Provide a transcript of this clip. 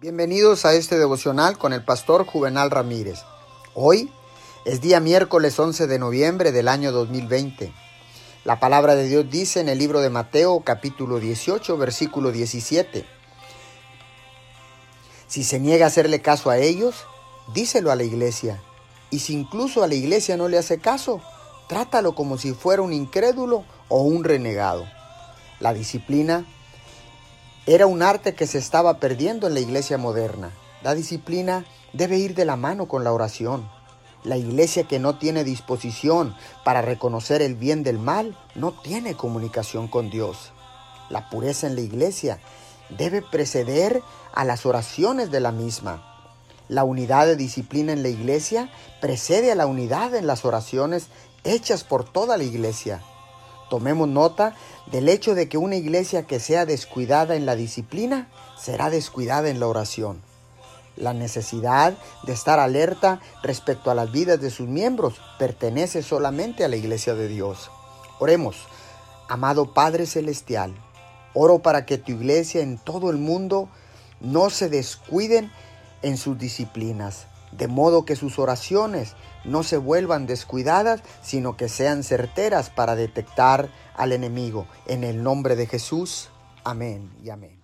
Bienvenidos a este devocional con el pastor Juvenal Ramírez. Hoy es día miércoles 11 de noviembre del año 2020. La palabra de Dios dice en el libro de Mateo capítulo 18 versículo 17. Si se niega a hacerle caso a ellos, díselo a la iglesia. Y si incluso a la iglesia no le hace caso, trátalo como si fuera un incrédulo o un renegado. La disciplina era un arte que se estaba perdiendo en la iglesia moderna. La disciplina debe ir de la mano con la oración. La iglesia que no tiene disposición para reconocer el bien del mal no tiene comunicación con Dios. La pureza en la iglesia debe preceder a las oraciones de la misma. La unidad de disciplina en la iglesia precede a la unidad en las oraciones hechas por toda la iglesia. Tomemos nota del hecho de que una iglesia que sea descuidada en la disciplina será descuidada en la oración. La necesidad de estar alerta respecto a las vidas de sus miembros pertenece solamente a la iglesia de Dios. Oremos, amado Padre Celestial, oro para que tu iglesia en todo el mundo no se descuiden en sus disciplinas de modo que sus oraciones no se vuelvan descuidadas, sino que sean certeras para detectar al enemigo. En el nombre de Jesús, amén y amén.